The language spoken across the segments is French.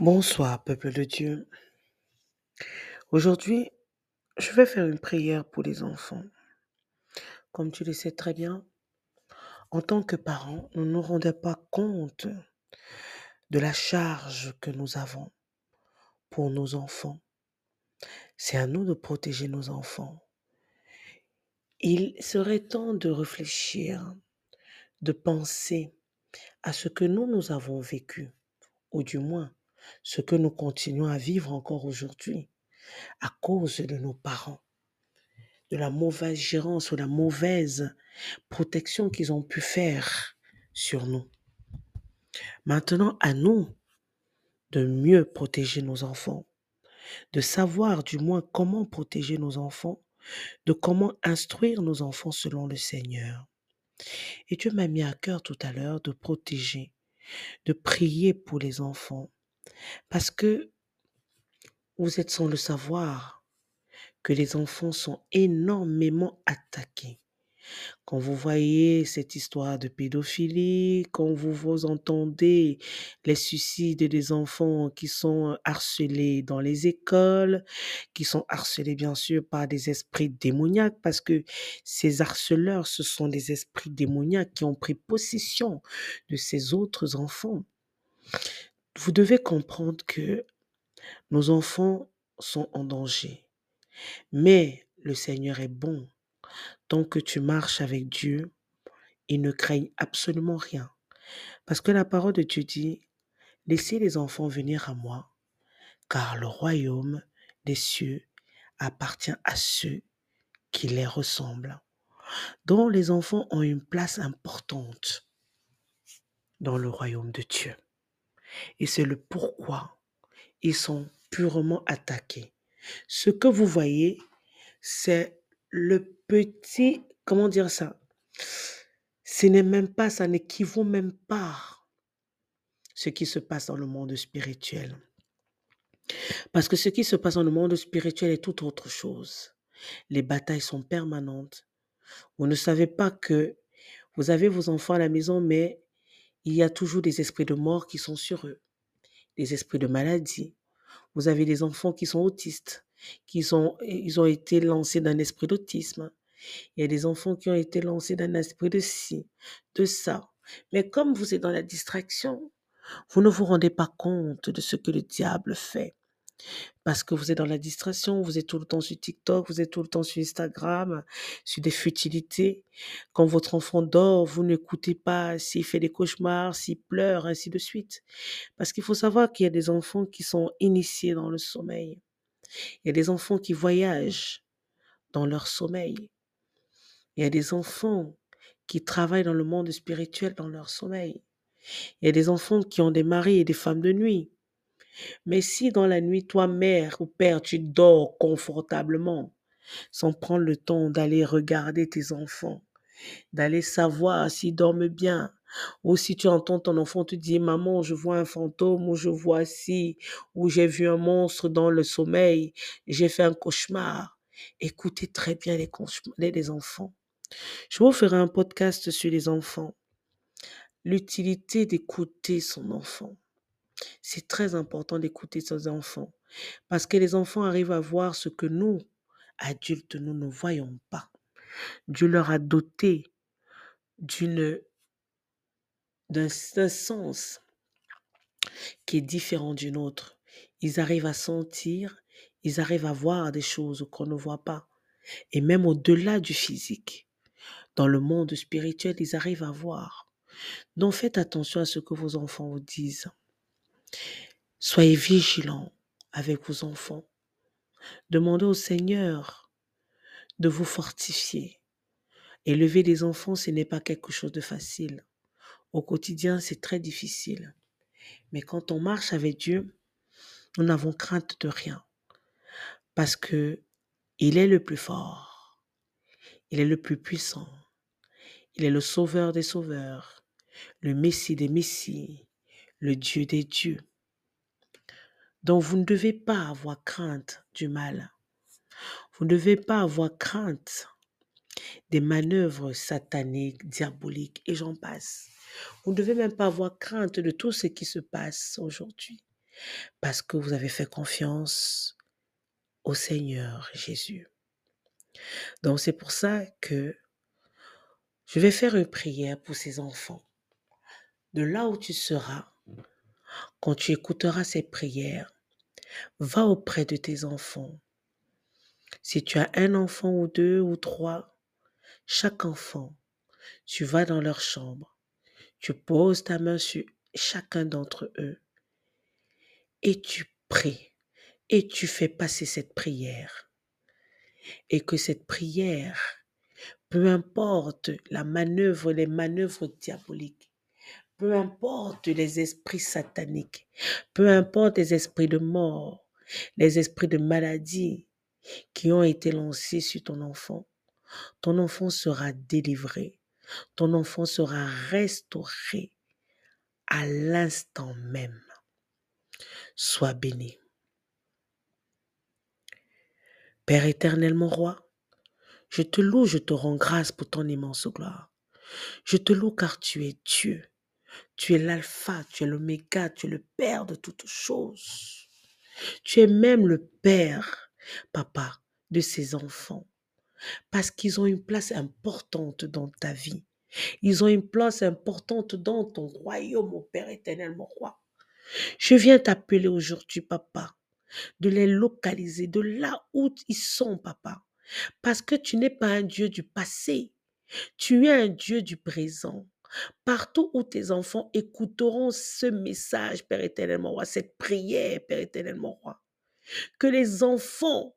Bonsoir, peuple de Dieu. Aujourd'hui, je vais faire une prière pour les enfants. Comme tu le sais très bien, en tant que parents, nous ne nous rendons pas compte de la charge que nous avons pour nos enfants. C'est à nous de protéger nos enfants. Il serait temps de réfléchir, de penser à ce que nous, nous avons vécu, ou du moins ce que nous continuons à vivre encore aujourd'hui à cause de nos parents, de la mauvaise gérance ou la mauvaise protection qu'ils ont pu faire sur nous. Maintenant, à nous de mieux protéger nos enfants, de savoir du moins comment protéger nos enfants, de comment instruire nos enfants selon le Seigneur. Et Dieu m'a mis à cœur tout à l'heure de protéger, de prier pour les enfants, parce que vous êtes sans le savoir que les enfants sont énormément attaqués. Quand vous voyez cette histoire de pédophilie, quand vous, vous entendez les suicides des enfants qui sont harcelés dans les écoles, qui sont harcelés bien sûr par des esprits démoniaques, parce que ces harceleurs, ce sont des esprits démoniaques qui ont pris possession de ces autres enfants. Vous devez comprendre que nos enfants sont en danger. Mais le Seigneur est bon. Tant que tu marches avec Dieu, ils ne craignent absolument rien. Parce que la parole de Dieu dit, laissez les enfants venir à moi, car le royaume des cieux appartient à ceux qui les ressemblent. Donc les enfants ont une place importante dans le royaume de Dieu. Et c'est le pourquoi ils sont purement attaqués. Ce que vous voyez, c'est le petit, comment dire ça? Ce n'est même pas, ça n'équivaut même pas ce qui se passe dans le monde spirituel. Parce que ce qui se passe dans le monde spirituel est tout autre chose. Les batailles sont permanentes. Vous ne savez pas que vous avez vos enfants à la maison, mais il y a toujours des esprits de mort qui sont sur eux, des esprits de maladie. Vous avez des enfants qui sont autistes, qui ils ont été lancés d'un esprit d'autisme. Il y a des enfants qui ont été lancés d'un esprit de ci, de ça. Mais comme vous êtes dans la distraction, vous ne vous rendez pas compte de ce que le diable fait. Parce que vous êtes dans la distraction, vous êtes tout le temps sur TikTok, vous êtes tout le temps sur Instagram, sur des futilités. Quand votre enfant dort, vous n'écoutez pas s'il fait des cauchemars, s'il pleure, ainsi de suite. Parce qu'il faut savoir qu'il y a des enfants qui sont initiés dans le sommeil. Il y a des enfants qui voyagent dans leur sommeil. Il y a des enfants qui travaillent dans le monde spirituel dans leur sommeil. Il y a des enfants qui ont des maris et des femmes de nuit. Mais si dans la nuit, toi, mère ou père, tu dors confortablement, sans prendre le temps d'aller regarder tes enfants, d'aller savoir s'ils dorment bien, ou si tu entends ton enfant te dire, maman, je vois un fantôme, ou je vois ci, ou j'ai vu un monstre dans le sommeil, j'ai fait un cauchemar. Écoutez très bien les, les, enfants. Je vous ferai un podcast sur les enfants. L'utilité d'écouter son enfant. C'est très important d'écouter ses enfants parce que les enfants arrivent à voir ce que nous, adultes, nous ne voyons pas. Dieu leur a doté d'une d'un sens qui est différent du nôtre. Ils arrivent à sentir, ils arrivent à voir des choses qu'on ne voit pas. Et même au-delà du physique, dans le monde spirituel, ils arrivent à voir. Donc faites attention à ce que vos enfants vous disent. Soyez vigilants avec vos enfants. Demandez au Seigneur de vous fortifier. Élever des enfants, ce n'est pas quelque chose de facile. Au quotidien, c'est très difficile. Mais quand on marche avec Dieu, nous n'avons crainte de rien. Parce que il est le plus fort. Il est le plus puissant. Il est le sauveur des sauveurs, le Messie des Messies, le Dieu des dieux. Donc vous ne devez pas avoir crainte du mal. Vous ne devez pas avoir crainte des manœuvres sataniques, diaboliques, et j'en passe. Vous ne devez même pas avoir crainte de tout ce qui se passe aujourd'hui. parce que vous avez fait confiance au Seigneur Jésus. Donc c'est pour ça que je vais faire une prière pour ces enfants. De là où tu seras, quand tu écouteras cette prière, va auprès de tes enfants. Si tu as un enfant ou deux ou trois, chaque enfant, tu vas dans leur chambre, tu poses ta main sur chacun d'entre eux et tu pries et tu fais passer cette prière. Et que cette prière, peu importe la manœuvre, les manœuvres diaboliques, peu importe les esprits sataniques, peu importe les esprits de mort, les esprits de maladie qui ont été lancés sur ton enfant, ton enfant sera délivré, ton enfant sera restauré à l'instant même. Sois béni. Père éternel, mon roi, je te loue, je te rends grâce pour ton immense gloire. Je te loue car tu es Dieu. Tu es l'alpha, tu es l'oméga, tu es le Père de toutes choses. Tu es même le Père, papa, de ces enfants. Parce qu'ils ont une place importante dans ta vie. Ils ont une place importante dans ton royaume, mon Père éternel, mon roi. Je viens t'appeler aujourd'hui, papa, de les localiser de là où ils sont, papa. Parce que tu n'es pas un Dieu du passé, tu es un Dieu du présent. Partout où tes enfants écouteront ce message, Père éternel, mon roi, cette prière, Père éternel, mon roi, que les enfants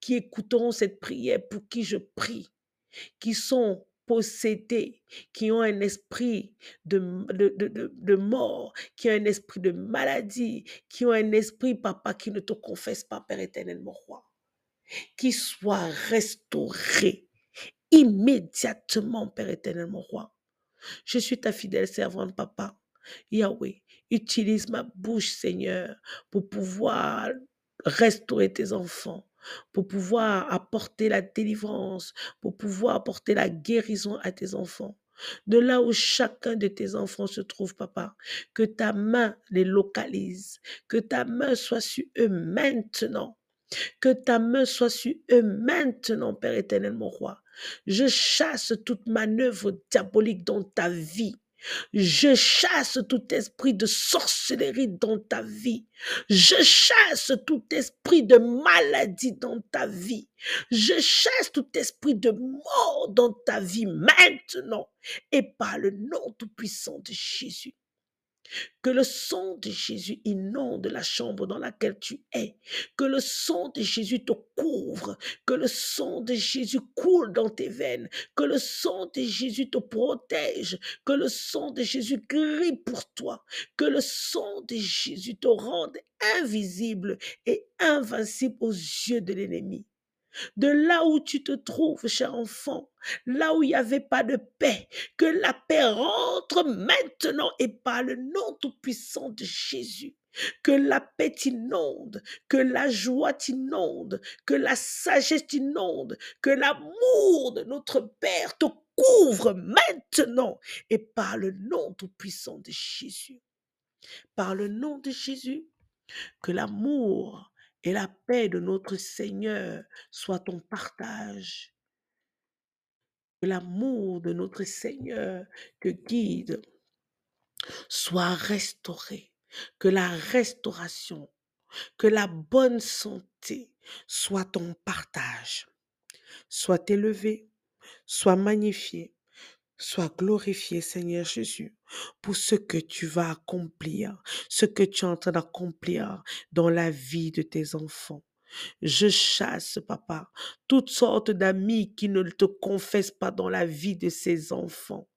qui écouteront cette prière pour qui je prie, qui sont possédés, qui ont un esprit de, de, de, de, mort, qui ont un esprit de maladie, qui ont un esprit, papa, qui ne te confesse pas, Père éternel, mon roi, qui soit restauré immédiatement, Père éternel, mon roi. Je suis ta fidèle servante, papa. Yahweh, utilise ma bouche, Seigneur, pour pouvoir restaurer tes enfants, pour pouvoir apporter la délivrance, pour pouvoir apporter la guérison à tes enfants. De là où chacun de tes enfants se trouve, papa, que ta main les localise, que ta main soit sur eux maintenant, que ta main soit sur eux maintenant, Père éternel, mon roi. Je chasse toute manœuvre diabolique dans ta vie. Je chasse tout esprit de sorcellerie dans ta vie. Je chasse tout esprit de maladie dans ta vie. Je chasse tout esprit de mort dans ta vie maintenant et par le nom tout-puissant de Jésus. Que le sang de Jésus inonde la chambre dans laquelle tu es. Que le sang de Jésus te couvre. Que le sang de Jésus coule dans tes veines. Que le sang de Jésus te protège. Que le sang de Jésus grille pour toi. Que le sang de Jésus te rende invisible et invincible aux yeux de l'ennemi de là où tu te trouves, cher enfant, là où il n'y avait pas de paix, que la paix rentre maintenant et par le nom tout-puissant de Jésus. Que la paix t'inonde, que la joie t'inonde, que la sagesse t'inonde, que l'amour de notre Père te couvre maintenant et par le nom tout-puissant de Jésus. Par le nom de Jésus, que l'amour et la paix de notre Seigneur soit ton partage. Que l'amour de notre Seigneur te guide soit restauré. Que la restauration, que la bonne santé soit ton partage. Soit élevé, soit magnifié, Sois glorifié, Seigneur Jésus, pour ce que tu vas accomplir, ce que tu es en train d'accomplir dans la vie de tes enfants. Je chasse, papa, toutes sortes d'amis qui ne te confessent pas dans la vie de ces enfants.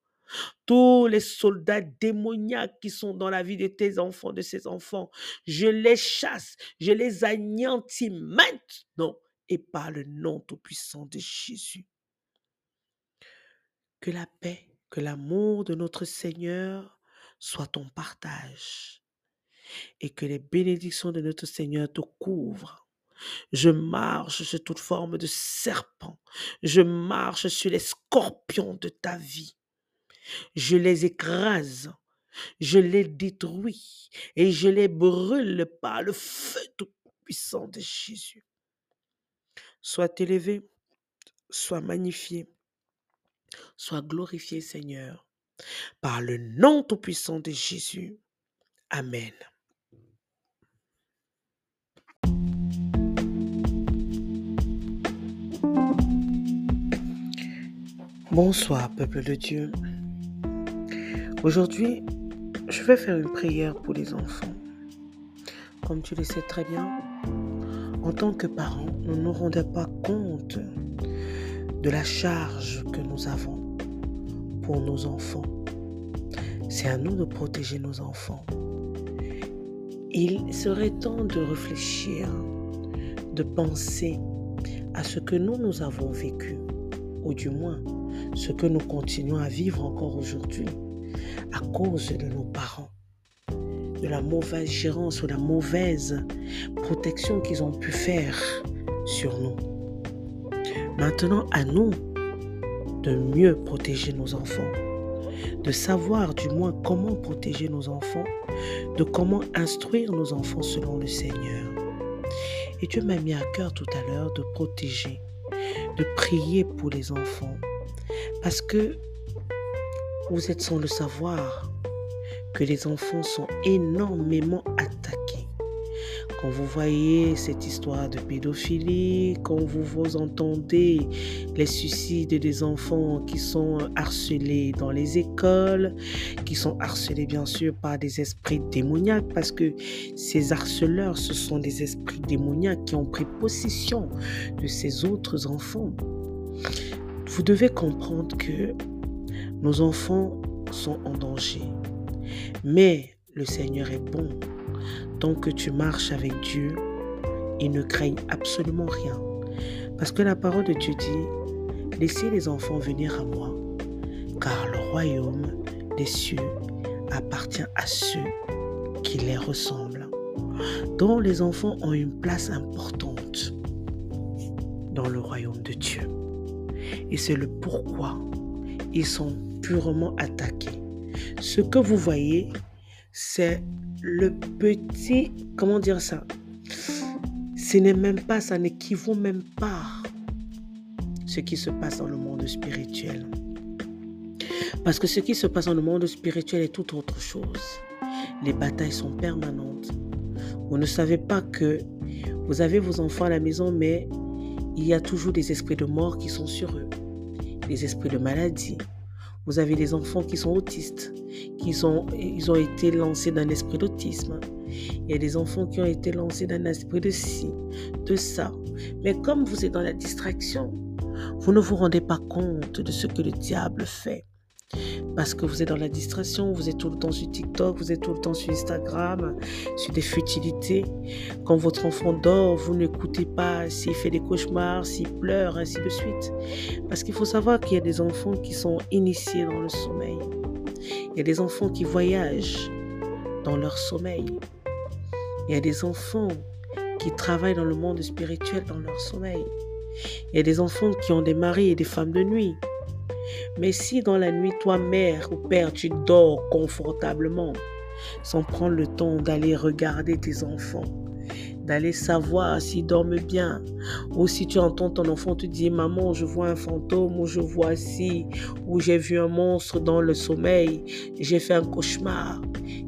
Tous les soldats démoniaques qui sont dans la vie de tes enfants, de ces enfants, je les chasse, je les anéantis maintenant et par le nom tout-puissant de Jésus. Que la paix, que l'amour de notre Seigneur soit ton partage et que les bénédictions de notre Seigneur te couvrent. Je marche sur toute forme de serpent. Je marche sur les scorpions de ta vie. Je les écrase. je les détruis et je les brûle par le feu tout-puissant de Jésus. Sois élevé, sois magnifié, sois glorifié Seigneur, par le nom tout-puissant de Jésus. Amen. Bonsoir, peuple de Dieu. Aujourd'hui, je vais faire une prière pour les enfants. Comme tu le sais très bien, en tant que parents, nous ne rendons pas compte de la charge que nous avons pour nos enfants. C'est à nous de protéger nos enfants. Il serait temps de réfléchir, de penser à ce que nous, nous avons vécu, ou du moins ce que nous continuons à vivre encore aujourd'hui à cause de nos parents, de la mauvaise gérance ou la mauvaise protection qu'ils ont pu faire sur nous. Maintenant, à nous de mieux protéger nos enfants, de savoir du moins comment protéger nos enfants, de comment instruire nos enfants selon le Seigneur. Et Dieu m'a mis à cœur tout à l'heure de protéger, de prier pour les enfants, parce que vous êtes sans le savoir que les enfants sont énormément attaqués. Quand vous voyez cette histoire de pédophilie, quand vous, vous entendez les suicides des enfants qui sont harcelés dans les écoles, qui sont harcelés bien sûr par des esprits démoniaques, parce que ces harceleurs, ce sont des esprits démoniaques qui ont pris possession de ces autres enfants. Vous devez comprendre que nos enfants sont en danger. Mais le Seigneur est bon. Tant que tu marches avec Dieu, ils ne craignent absolument rien. Parce que la parole de Dieu dit, laissez les enfants venir à moi, car le royaume des cieux appartient à ceux qui les ressemblent. dont les enfants ont une place importante dans le royaume de Dieu. Et c'est le pourquoi ils sont purement attaqués. Ce que vous voyez, c'est le petit, comment dire ça? Ce n'est même pas, ça n'équivaut même pas ce qui se passe dans le monde spirituel. Parce que ce qui se passe dans le monde spirituel est tout autre chose. Les batailles sont permanentes. Vous ne savez pas que vous avez vos enfants à la maison, mais il y a toujours des esprits de mort qui sont sur eux, des esprits de maladie. Vous avez des enfants qui sont autistes, qui sont, ils ont été lancés d'un esprit d'autisme. Il y a des enfants qui ont été lancés d'un esprit de ci, de ça. Mais comme vous êtes dans la distraction, vous ne vous rendez pas compte de ce que le diable fait. Parce que vous êtes dans la distraction, vous êtes tout le temps sur TikTok, vous êtes tout le temps sur Instagram, sur des futilités. Quand votre enfant dort, vous n'écoutez pas s'il fait des cauchemars, s'il pleure, ainsi de suite. Parce qu'il faut savoir qu'il y a des enfants qui sont initiés dans le sommeil. Il y a des enfants qui voyagent dans leur sommeil. Il y a des enfants qui travaillent dans le monde spirituel dans leur sommeil. Il y a des enfants qui ont des maris et des femmes de nuit. Mais si dans la nuit, toi, mère ou père, tu dors confortablement, sans prendre le temps d'aller regarder tes enfants, d'aller savoir s'ils dorment bien, ou si tu entends ton enfant te dire, maman, je vois un fantôme, ou je vois ci, ou j'ai vu un monstre dans le sommeil, j'ai fait un cauchemar.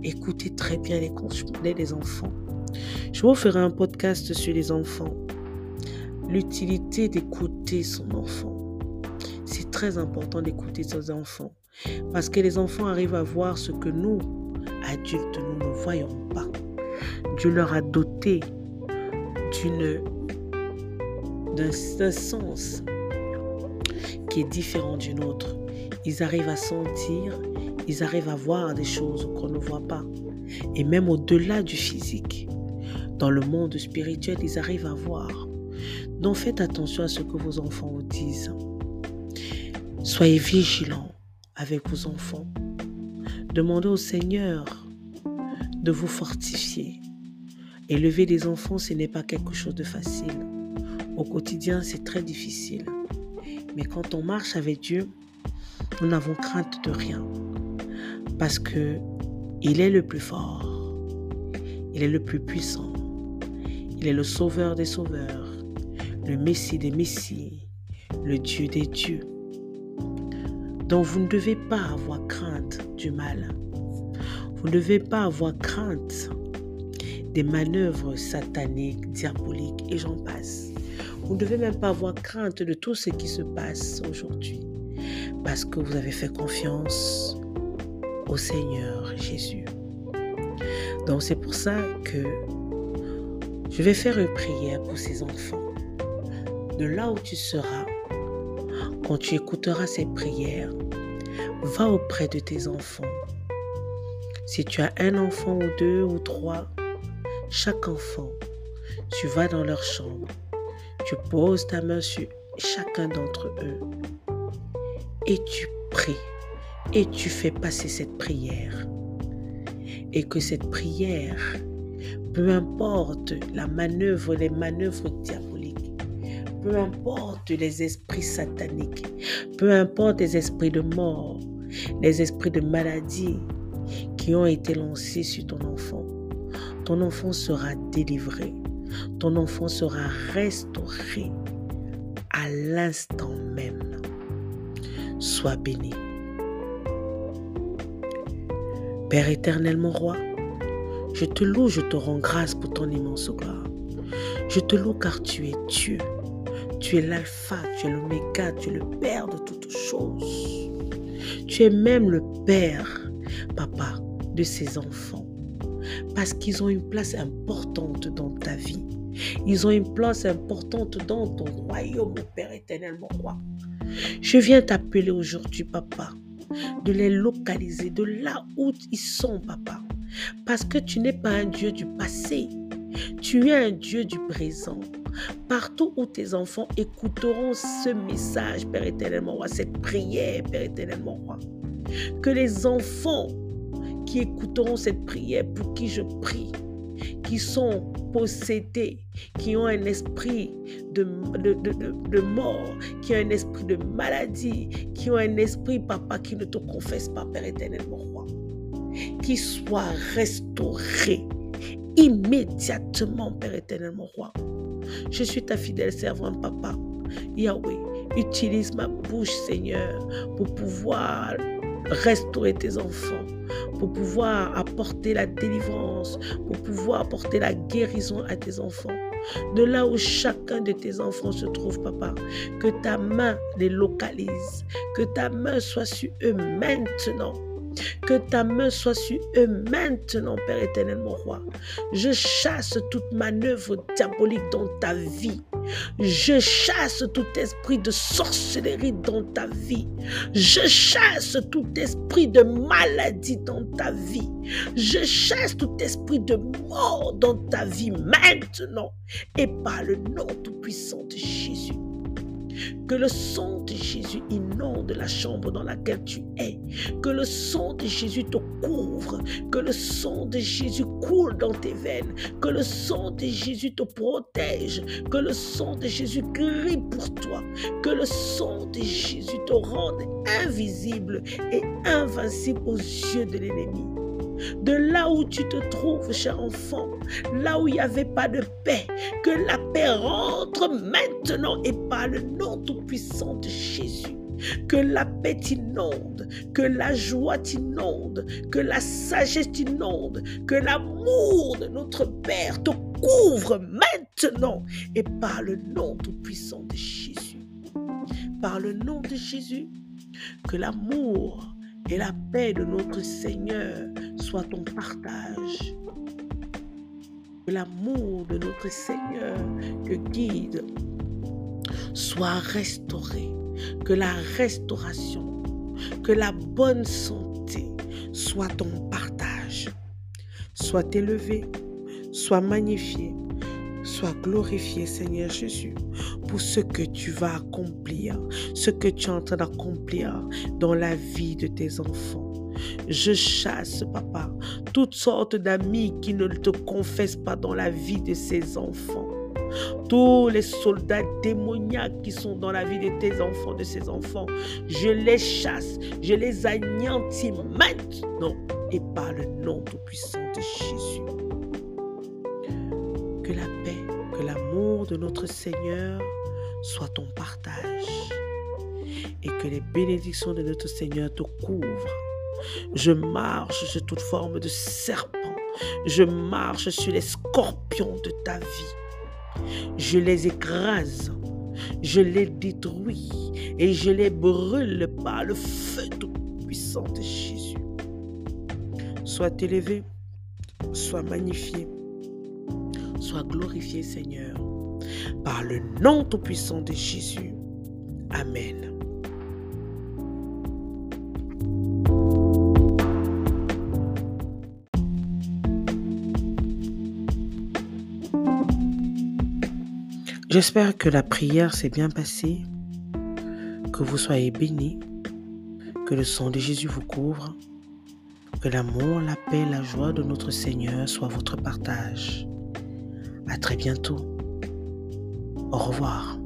Écoutez très bien les cauchemars des enfants. Je vous ferai un podcast sur les enfants. L'utilité d'écouter son enfant très important d'écouter ses enfants. Parce que les enfants arrivent à voir ce que nous, adultes, nous ne voyons pas. Dieu leur a doté d'une d'un sens qui est différent du nôtre. Ils arrivent à sentir, ils arrivent à voir des choses qu'on ne voit pas. Et même au-delà du physique, dans le monde spirituel, ils arrivent à voir. Donc faites attention à ce que vos enfants vous disent. Soyez vigilants avec vos enfants. Demandez au Seigneur de vous fortifier. Élever des enfants, ce n'est pas quelque chose de facile. Au quotidien, c'est très difficile. Mais quand on marche avec Dieu, nous n'avons crainte de rien. Parce que Il est le plus fort. Il est le plus puissant. Il est le sauveur des sauveurs, le Messie des Messies, le Dieu des dieux. Donc vous ne devez pas avoir crainte du mal. Vous ne devez pas avoir crainte des manœuvres sataniques, diaboliques et j'en passe. Vous ne devez même pas avoir crainte de tout ce qui se passe aujourd'hui parce que vous avez fait confiance au Seigneur Jésus. Donc c'est pour ça que je vais faire une prière pour ces enfants. De là où tu seras, quand tu écouteras cette prière, va auprès de tes enfants. Si tu as un enfant ou deux ou trois, chaque enfant, tu vas dans leur chambre, tu poses ta main sur chacun d'entre eux et tu pries et tu fais passer cette prière. Et que cette prière, peu importe la manœuvre, les manœuvres diaboliques, peu importe les esprits sataniques, peu importe les esprits de mort, les esprits de maladie qui ont été lancés sur ton enfant, ton enfant sera délivré, ton enfant sera restauré à l'instant même. Sois béni. Père éternel, mon roi, je te loue, je te rends grâce pour ton immense gloire. Je te loue car tu es Dieu. Tu es l'alpha, tu es l'oméga, tu es le Père de toutes choses. Tu es même le Père, papa, de ces enfants. Parce qu'ils ont une place importante dans ta vie. Ils ont une place importante dans ton royaume, mon Père éternel, mon roi. Je viens t'appeler aujourd'hui, papa, de les localiser de là où ils sont, papa. Parce que tu n'es pas un Dieu du passé, tu es un Dieu du présent. Partout où tes enfants écouteront ce message, Père éternel, mon roi, cette prière, Père éternel, mon roi, que les enfants qui écouteront cette prière pour qui je prie, qui sont possédés, qui ont un esprit de, de, mort, qui ont un esprit de maladie, qui ont un esprit, papa, qui ne te confesse pas, Père éternel, mon roi, qui soient restaurés immédiatement, Père éternel, mon roi. Je suis ta fidèle servante, papa. Yahweh, utilise ma bouche, Seigneur, pour pouvoir restaurer tes enfants, pour pouvoir apporter la délivrance, pour pouvoir apporter la guérison à tes enfants. De là où chacun de tes enfants se trouve, papa, que ta main les localise, que ta main soit sur eux maintenant que ta main soit sur eux maintenant, Père éternel, mon roi. Je chasse toute manœuvre diabolique dans ta vie. Je chasse tout esprit de sorcellerie dans ta vie. Je chasse tout esprit de maladie dans ta vie. Je chasse tout esprit de mort dans ta vie maintenant. Et par le nom tout-puissant de Jésus. Que le sang de Jésus inonde la chambre dans laquelle tu es. Que le sang de Jésus te couvre. Que le sang de Jésus coule dans tes veines. Que le sang de Jésus te protège. Que le sang de Jésus grille pour toi. Que le sang de Jésus te rende invisible et invincible aux yeux de l'ennemi de là où tu te trouves, cher enfant, là où il n'y avait pas de paix, que la paix rentre maintenant et par le nom tout-puissant de Jésus. Que la paix t'inonde, que la joie t'inonde, que la sagesse t'inonde, que l'amour de notre Père te couvre maintenant et par le nom tout-puissant de Jésus. Par le nom de Jésus, que l'amour et la paix de notre Seigneur soit ton partage. Que l'amour de notre Seigneur te guide soit restauré. Que la restauration, que la bonne santé soit ton partage. Soit élevé, soit magnifié, soit glorifié, Seigneur Jésus, pour ce que tu vas accomplir, ce que tu es en train d'accomplir dans la vie de tes enfants. Je chasse, papa, toutes sortes d'amis qui ne te confessent pas dans la vie de ces enfants. Tous les soldats démoniaques qui sont dans la vie de tes enfants, de ces enfants, je les chasse, je les anéantis maintenant et par le nom tout-puissant de Jésus. Que la paix, que l'amour de notre Seigneur soit ton partage et que les bénédictions de notre Seigneur te couvrent. Je marche sur toute forme de serpent. Je marche sur les scorpions de ta vie. Je les écrase. Je les détruis et je les brûle par le feu tout-puissant de Jésus. Sois élevé, sois magnifié, sois glorifié Seigneur, par le nom tout-puissant de Jésus. Amen. J'espère que la prière s'est bien passée, que vous soyez bénis, que le sang de Jésus vous couvre, que l'amour, la paix, la joie de notre Seigneur soit votre partage. À très bientôt. Au revoir.